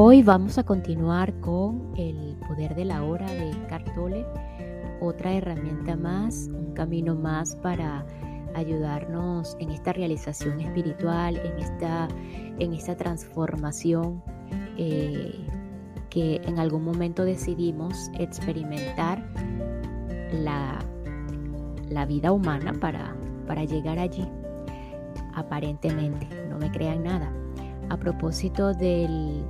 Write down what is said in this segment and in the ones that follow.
Hoy vamos a continuar con el poder de la hora de Cartole, otra herramienta más, un camino más para ayudarnos en esta realización espiritual, en esta, en esta transformación eh, que en algún momento decidimos experimentar la, la vida humana para, para llegar allí, aparentemente, no me crean nada. A propósito del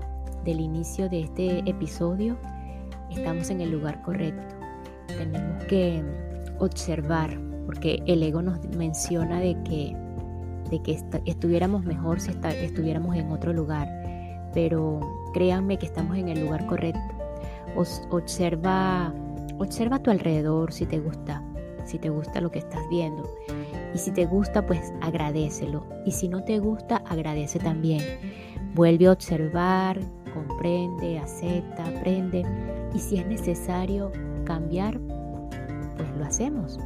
del inicio de este episodio, estamos en el lugar correcto. Tenemos que observar, porque el ego nos menciona de que, de que estuviéramos mejor si estuviéramos en otro lugar, pero créanme que estamos en el lugar correcto. observa, observa a tu alrededor si te gusta, si te gusta lo que estás viendo. Y si te gusta, pues agradecelo. Y si no te gusta, agradece también. Vuelve a observar, comprende, acepta, aprende y si es necesario cambiar, pues lo hacemos.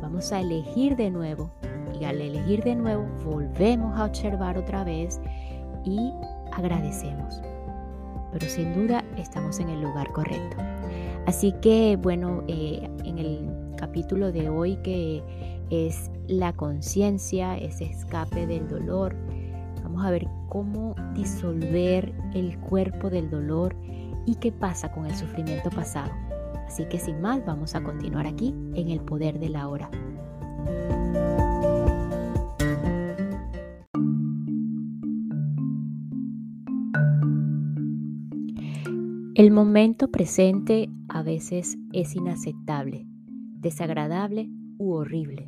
Vamos a elegir de nuevo y al elegir de nuevo volvemos a observar otra vez y agradecemos. Pero sin duda estamos en el lugar correcto. Así que bueno, eh, en el capítulo de hoy que es la conciencia, ese escape del dolor, Vamos a ver cómo disolver el cuerpo del dolor y qué pasa con el sufrimiento pasado. Así que sin más, vamos a continuar aquí en el poder de la hora. El momento presente a veces es inaceptable, desagradable u horrible.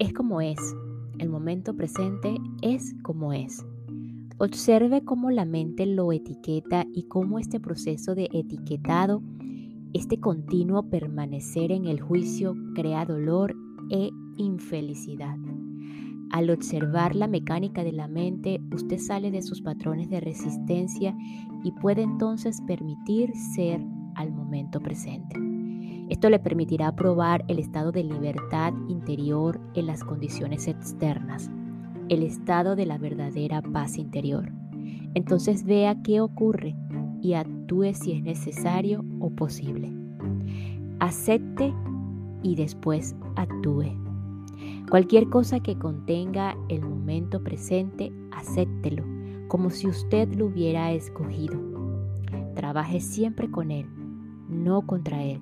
Es como es, el momento presente es como es. Observe cómo la mente lo etiqueta y cómo este proceso de etiquetado, este continuo permanecer en el juicio crea dolor e infelicidad. Al observar la mecánica de la mente, usted sale de sus patrones de resistencia y puede entonces permitir ser al momento presente. Esto le permitirá probar el estado de libertad interior en las condiciones externas, el estado de la verdadera paz interior. Entonces vea qué ocurre y actúe si es necesario o posible. Acepte y después actúe. Cualquier cosa que contenga el momento presente, acéptelo, como si usted lo hubiera escogido. Trabaje siempre con él, no contra él.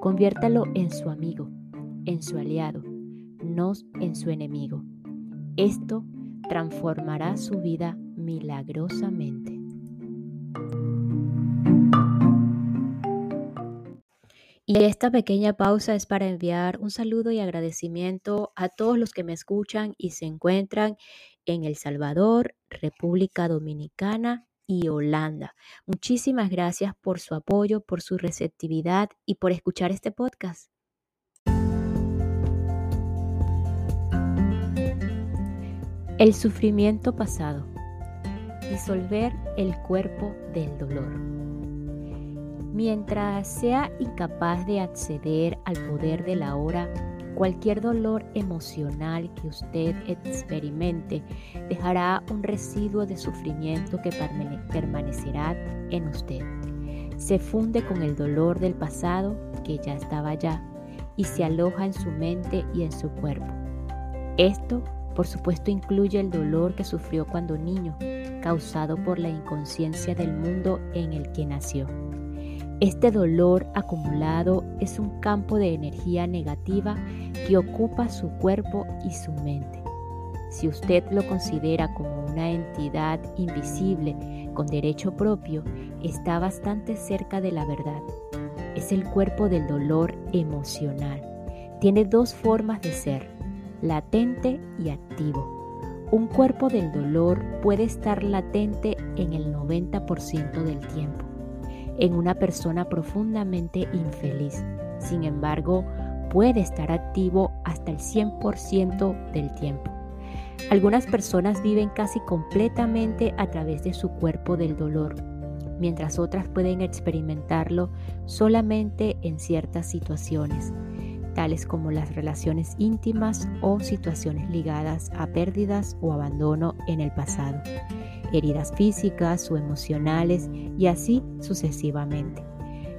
Conviértalo en su amigo, en su aliado, no en su enemigo. Esto transformará su vida milagrosamente. Y esta pequeña pausa es para enviar un saludo y agradecimiento a todos los que me escuchan y se encuentran en El Salvador, República Dominicana y Holanda. Muchísimas gracias por su apoyo, por su receptividad y por escuchar este podcast. El sufrimiento pasado. Disolver el cuerpo del dolor. Mientras sea incapaz de acceder al poder de la hora, Cualquier dolor emocional que usted experimente dejará un residuo de sufrimiento que permanecerá en usted. Se funde con el dolor del pasado que ya estaba allá y se aloja en su mente y en su cuerpo. Esto, por supuesto, incluye el dolor que sufrió cuando niño, causado por la inconsciencia del mundo en el que nació. Este dolor acumulado es un campo de energía negativa que ocupa su cuerpo y su mente. Si usted lo considera como una entidad invisible con derecho propio, está bastante cerca de la verdad. Es el cuerpo del dolor emocional. Tiene dos formas de ser, latente y activo. Un cuerpo del dolor puede estar latente en el 90% del tiempo en una persona profundamente infeliz. Sin embargo, puede estar activo hasta el 100% del tiempo. Algunas personas viven casi completamente a través de su cuerpo del dolor, mientras otras pueden experimentarlo solamente en ciertas situaciones, tales como las relaciones íntimas o situaciones ligadas a pérdidas o abandono en el pasado, heridas físicas o emocionales y así sucesivamente.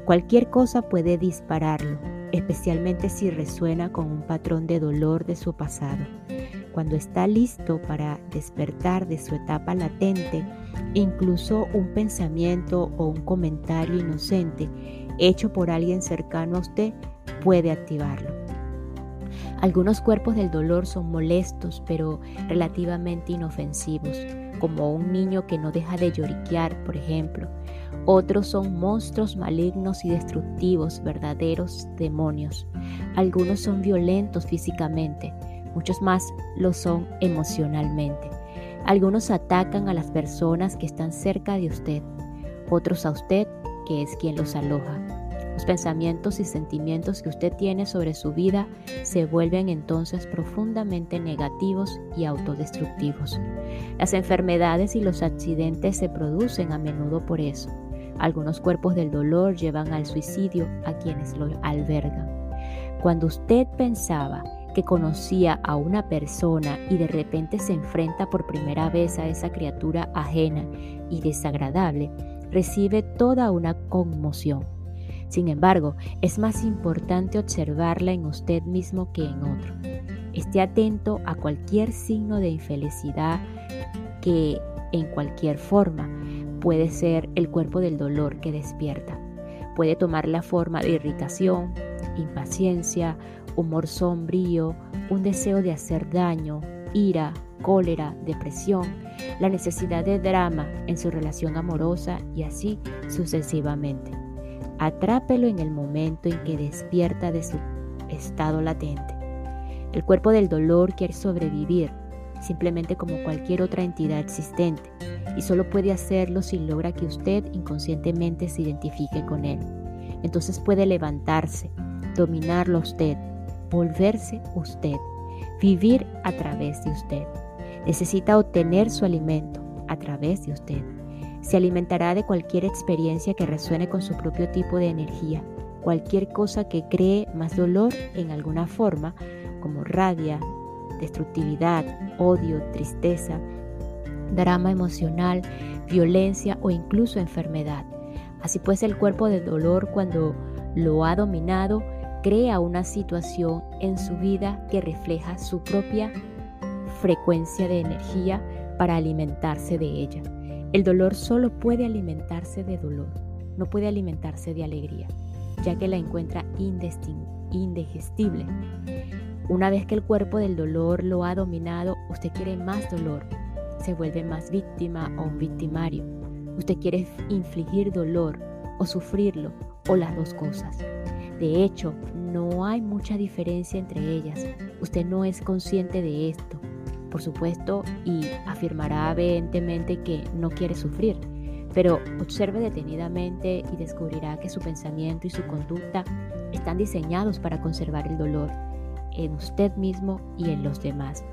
Cualquier cosa puede dispararlo, especialmente si resuena con un patrón de dolor de su pasado. Cuando está listo para despertar de su etapa latente, incluso un pensamiento o un comentario inocente hecho por alguien cercano a usted puede activarlo. Algunos cuerpos del dolor son molestos pero relativamente inofensivos, como un niño que no deja de lloriquear, por ejemplo, otros son monstruos malignos y destructivos, verdaderos demonios. Algunos son violentos físicamente, muchos más lo son emocionalmente. Algunos atacan a las personas que están cerca de usted, otros a usted, que es quien los aloja. Los pensamientos y sentimientos que usted tiene sobre su vida se vuelven entonces profundamente negativos y autodestructivos. Las enfermedades y los accidentes se producen a menudo por eso. Algunos cuerpos del dolor llevan al suicidio a quienes lo albergan. Cuando usted pensaba que conocía a una persona y de repente se enfrenta por primera vez a esa criatura ajena y desagradable, recibe toda una conmoción. Sin embargo, es más importante observarla en usted mismo que en otro. Esté atento a cualquier signo de infelicidad que, en cualquier forma, puede ser el cuerpo del dolor que despierta. Puede tomar la forma de irritación, impaciencia, humor sombrío, un deseo de hacer daño, ira, cólera, depresión, la necesidad de drama en su relación amorosa y así sucesivamente. Atrápelo en el momento en que despierta de su estado latente. El cuerpo del dolor quiere sobrevivir, simplemente como cualquier otra entidad existente, y solo puede hacerlo si logra que usted inconscientemente se identifique con él. Entonces puede levantarse, dominarlo usted, volverse usted, vivir a través de usted. Necesita obtener su alimento a través de usted. Se alimentará de cualquier experiencia que resuene con su propio tipo de energía, cualquier cosa que cree más dolor en alguna forma, como rabia, destructividad, odio, tristeza, drama emocional, violencia o incluso enfermedad. Así pues, el cuerpo de dolor cuando lo ha dominado crea una situación en su vida que refleja su propia frecuencia de energía para alimentarse de ella. El dolor solo puede alimentarse de dolor, no puede alimentarse de alegría, ya que la encuentra indigestible. Una vez que el cuerpo del dolor lo ha dominado, usted quiere más dolor, se vuelve más víctima o un victimario. Usted quiere infligir dolor o sufrirlo o las dos cosas. De hecho, no hay mucha diferencia entre ellas. Usted no es consciente de esto, por supuesto, y afirmará vehementemente que no quiere sufrir. Pero observe detenidamente y descubrirá que su pensamiento y su conducta están diseñados para conservar el dolor en usted mismo y en los demás.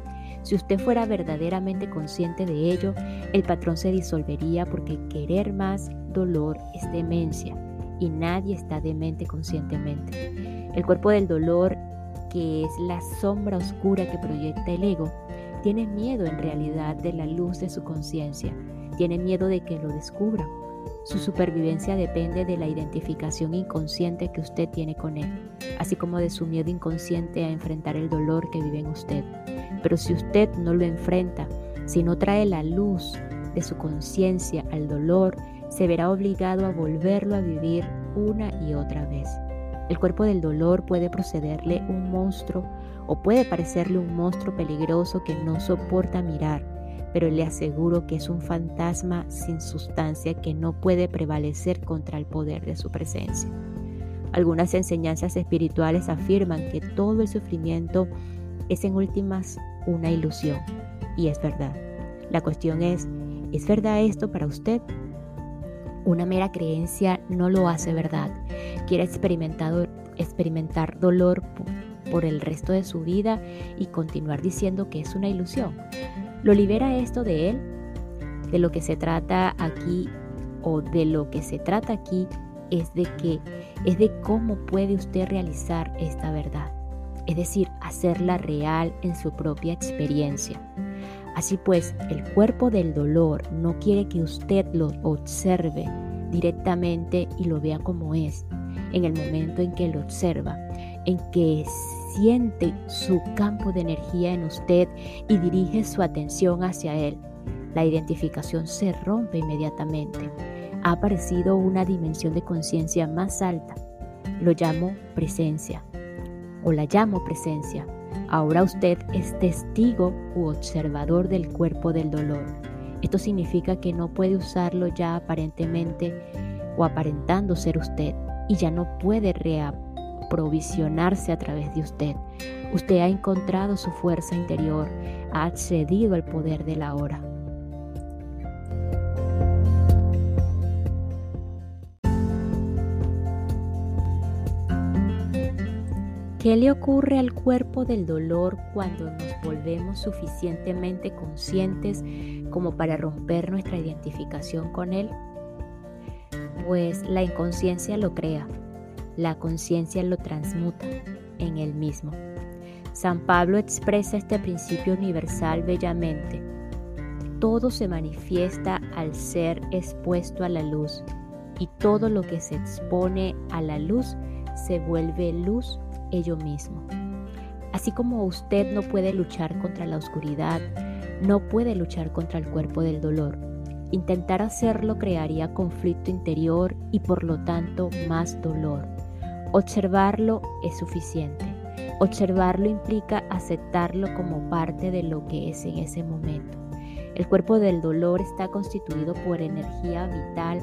Si usted fuera verdaderamente consciente de ello, el patrón se disolvería porque querer más dolor es demencia y nadie está demente conscientemente. El cuerpo del dolor, que es la sombra oscura que proyecta el ego, tiene miedo en realidad de la luz de su conciencia, tiene miedo de que lo descubra. Su supervivencia depende de la identificación inconsciente que usted tiene con él, así como de su miedo inconsciente a enfrentar el dolor que vive en usted. Pero si usted no lo enfrenta, si no trae la luz de su conciencia al dolor, se verá obligado a volverlo a vivir una y otra vez. El cuerpo del dolor puede procederle un monstruo o puede parecerle un monstruo peligroso que no soporta mirar, pero le aseguro que es un fantasma sin sustancia que no puede prevalecer contra el poder de su presencia. Algunas enseñanzas espirituales afirman que todo el sufrimiento es en últimas una ilusión, y es verdad. La cuestión es, ¿es verdad esto para usted? Una mera creencia no lo hace verdad. Quiere experimentar, dolor por el resto de su vida y continuar diciendo que es una ilusión. ¿Lo libera esto de él? De lo que se trata aquí o de lo que se trata aquí es de que es de cómo puede usted realizar esta verdad, es decir, hacerla real en su propia experiencia. Así pues, el cuerpo del dolor no quiere que usted lo observe directamente y lo vea como es. En el momento en que lo observa, en que siente su campo de energía en usted y dirige su atención hacia él, la identificación se rompe inmediatamente. Ha aparecido una dimensión de conciencia más alta. Lo llamo presencia o la llamo presencia. Ahora usted es testigo u observador del cuerpo del dolor. Esto significa que no puede usarlo ya aparentemente o aparentando ser usted y ya no puede reaprovisionarse a través de usted. Usted ha encontrado su fuerza interior, ha accedido al poder de la hora. ¿Qué le ocurre al cuerpo del dolor cuando nos volvemos suficientemente conscientes como para romper nuestra identificación con él? Pues la inconsciencia lo crea, la conciencia lo transmuta en él mismo. San Pablo expresa este principio universal bellamente. Todo se manifiesta al ser expuesto a la luz y todo lo que se expone a la luz se vuelve luz ello mismo. Así como usted no puede luchar contra la oscuridad, no puede luchar contra el cuerpo del dolor. Intentar hacerlo crearía conflicto interior y por lo tanto más dolor. Observarlo es suficiente. Observarlo implica aceptarlo como parte de lo que es en ese momento. El cuerpo del dolor está constituido por energía vital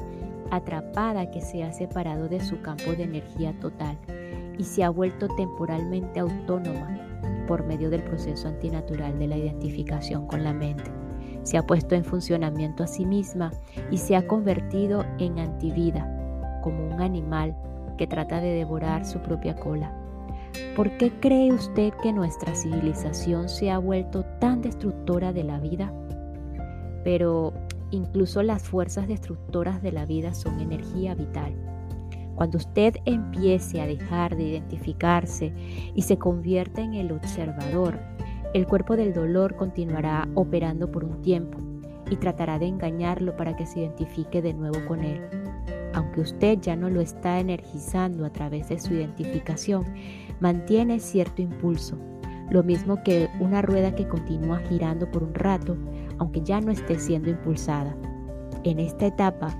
atrapada que se ha separado de su campo de energía total y se ha vuelto temporalmente autónoma por medio del proceso antinatural de la identificación con la mente. Se ha puesto en funcionamiento a sí misma y se ha convertido en antivida, como un animal que trata de devorar su propia cola. ¿Por qué cree usted que nuestra civilización se ha vuelto tan destructora de la vida? Pero incluso las fuerzas destructoras de la vida son energía vital cuando usted empiece a dejar de identificarse y se convierta en el observador, el cuerpo del dolor continuará operando por un tiempo y tratará de engañarlo para que se identifique de nuevo con él. Aunque usted ya no lo está energizando a través de su identificación, mantiene cierto impulso, lo mismo que una rueda que continúa girando por un rato, aunque ya no esté siendo impulsada. En esta etapa,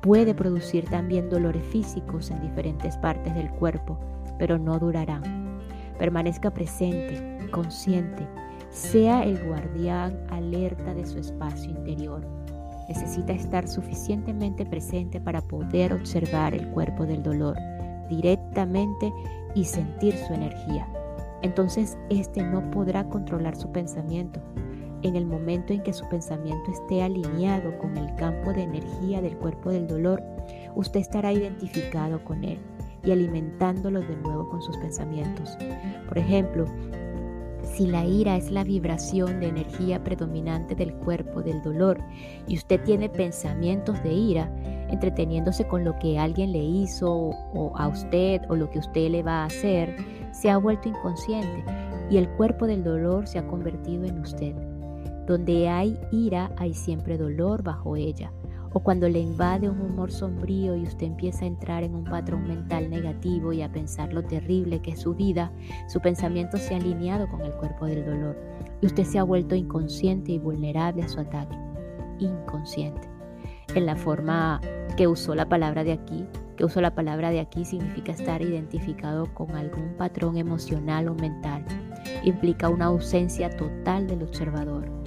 Puede producir también dolores físicos en diferentes partes del cuerpo, pero no durarán. Permanezca presente, consciente, sea el guardián alerta de su espacio interior. Necesita estar suficientemente presente para poder observar el cuerpo del dolor directamente y sentir su energía. Entonces, éste no podrá controlar su pensamiento, en el momento en que su pensamiento esté alineado con el campo de energía del cuerpo del dolor, usted estará identificado con él y alimentándolo de nuevo con sus pensamientos. Por ejemplo, si la ira es la vibración de energía predominante del cuerpo del dolor y usted tiene pensamientos de ira, entreteniéndose con lo que alguien le hizo o a usted o lo que usted le va a hacer, se ha vuelto inconsciente y el cuerpo del dolor se ha convertido en usted. Donde hay ira, hay siempre dolor bajo ella. O cuando le invade un humor sombrío y usted empieza a entrar en un patrón mental negativo y a pensar lo terrible que es su vida, su pensamiento se ha alineado con el cuerpo del dolor y usted se ha vuelto inconsciente y vulnerable a su ataque. Inconsciente. En la forma que usó la palabra de aquí, que usó la palabra de aquí significa estar identificado con algún patrón emocional o mental. Implica una ausencia total del observador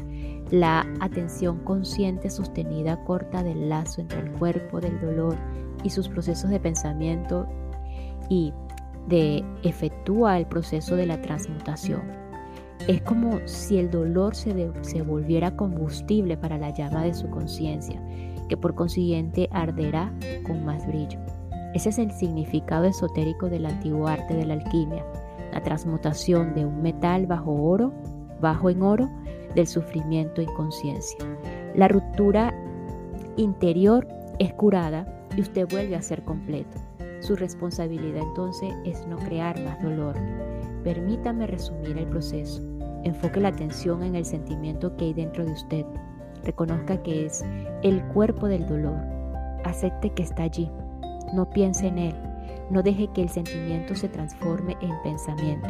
la atención consciente sostenida corta del lazo entre el cuerpo del dolor y sus procesos de pensamiento y de efectúa el proceso de la transmutación. Es como si el dolor se, se volviera combustible para la llama de su conciencia, que por consiguiente arderá con más brillo. Ese es el significado esotérico del antiguo arte de la alquimia, la transmutación de un metal bajo oro, bajo en oro, del sufrimiento y conciencia. La ruptura interior es curada y usted vuelve a ser completo. Su responsabilidad entonces es no crear más dolor. Permítame resumir el proceso. Enfoque la atención en el sentimiento que hay dentro de usted. Reconozca que es el cuerpo del dolor. Acepte que está allí. No piense en él. No deje que el sentimiento se transforme en pensamiento.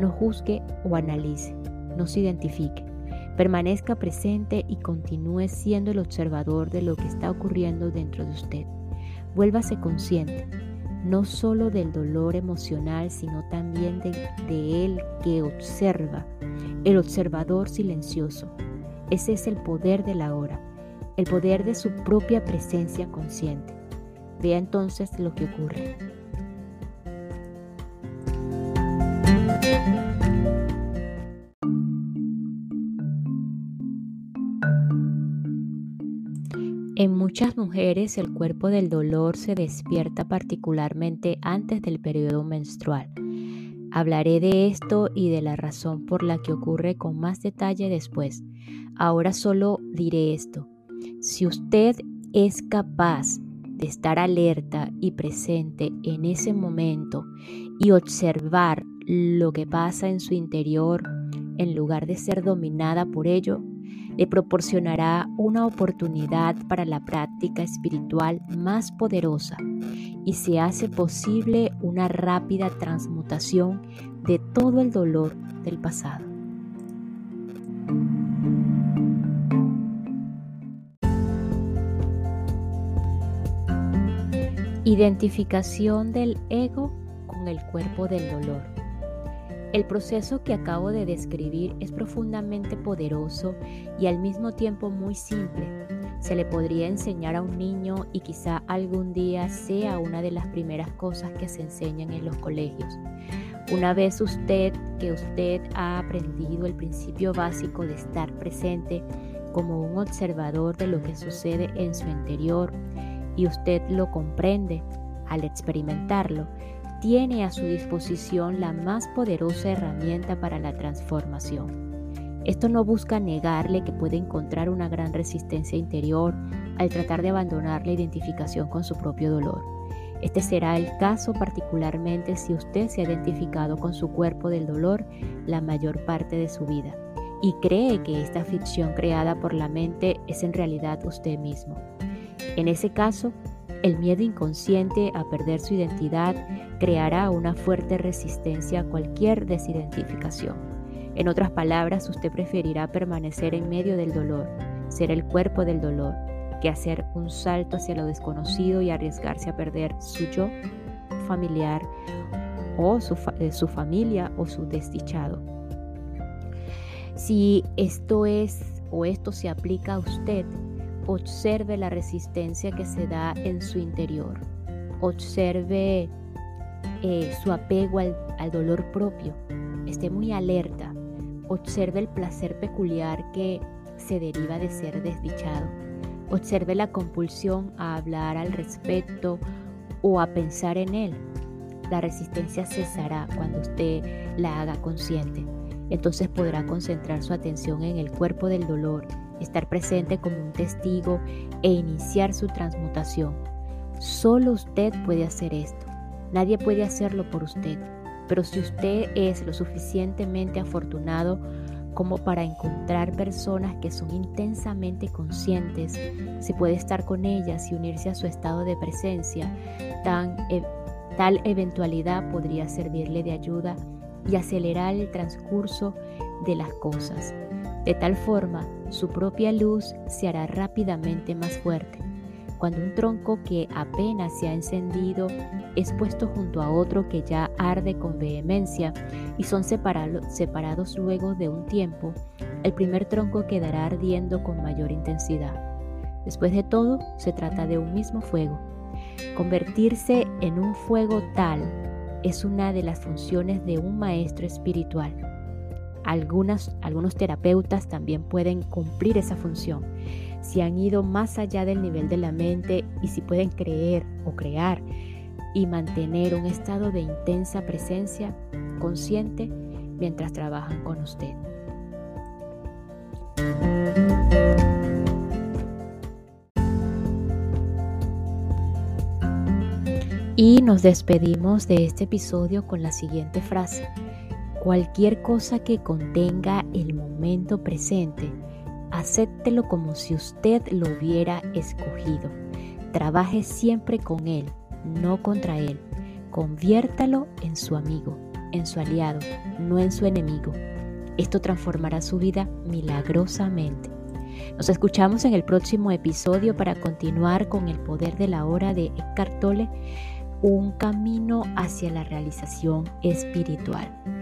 No juzgue o analice. No se identifique. Permanezca presente y continúe siendo el observador de lo que está ocurriendo dentro de usted. Vuélvase consciente, no solo del dolor emocional, sino también de, de él que observa, el observador silencioso. Ese es el poder de la hora, el poder de su propia presencia consciente. Vea entonces lo que ocurre. Muchas mujeres el cuerpo del dolor se despierta particularmente antes del periodo menstrual. Hablaré de esto y de la razón por la que ocurre con más detalle después. Ahora solo diré esto. Si usted es capaz de estar alerta y presente en ese momento y observar lo que pasa en su interior en lugar de ser dominada por ello, le proporcionará una oportunidad para la práctica espiritual más poderosa y se hace posible una rápida transmutación de todo el dolor del pasado. Identificación del ego con el cuerpo del dolor. El proceso que acabo de describir es profundamente poderoso y al mismo tiempo muy simple. Se le podría enseñar a un niño y quizá algún día sea una de las primeras cosas que se enseñan en los colegios. Una vez usted que usted ha aprendido el principio básico de estar presente como un observador de lo que sucede en su interior y usted lo comprende al experimentarlo, tiene a su disposición la más poderosa herramienta para la transformación. Esto no busca negarle que puede encontrar una gran resistencia interior al tratar de abandonar la identificación con su propio dolor. Este será el caso particularmente si usted se ha identificado con su cuerpo del dolor la mayor parte de su vida y cree que esta ficción creada por la mente es en realidad usted mismo. En ese caso, el miedo inconsciente a perder su identidad creará una fuerte resistencia a cualquier desidentificación. En otras palabras, usted preferirá permanecer en medio del dolor, ser el cuerpo del dolor, que hacer un salto hacia lo desconocido y arriesgarse a perder su yo familiar o su, eh, su familia o su desdichado. Si esto es o esto se aplica a usted, Observe la resistencia que se da en su interior. Observe eh, su apego al, al dolor propio. Esté muy alerta. Observe el placer peculiar que se deriva de ser desdichado. Observe la compulsión a hablar al respecto o a pensar en él. La resistencia cesará cuando usted la haga consciente. Entonces podrá concentrar su atención en el cuerpo del dolor estar presente como un testigo e iniciar su transmutación. Solo usted puede hacer esto. Nadie puede hacerlo por usted. Pero si usted es lo suficientemente afortunado como para encontrar personas que son intensamente conscientes, si puede estar con ellas y unirse a su estado de presencia, e, tal eventualidad podría servirle de ayuda y acelerar el transcurso de las cosas. De tal forma, su propia luz se hará rápidamente más fuerte. Cuando un tronco que apenas se ha encendido es puesto junto a otro que ya arde con vehemencia y son separados luego de un tiempo, el primer tronco quedará ardiendo con mayor intensidad. Después de todo, se trata de un mismo fuego. Convertirse en un fuego tal es una de las funciones de un maestro espiritual algunos terapeutas también pueden cumplir esa función. si han ido más allá del nivel de la mente y si pueden creer o crear y mantener un estado de intensa presencia consciente mientras trabajan con usted. Y nos despedimos de este episodio con la siguiente frase. Cualquier cosa que contenga el momento presente, acéptelo como si usted lo hubiera escogido. Trabaje siempre con él, no contra él. Conviértalo en su amigo, en su aliado, no en su enemigo. Esto transformará su vida milagrosamente. Nos escuchamos en el próximo episodio para continuar con el poder de la hora de Eckhart Tolle un camino hacia la realización espiritual.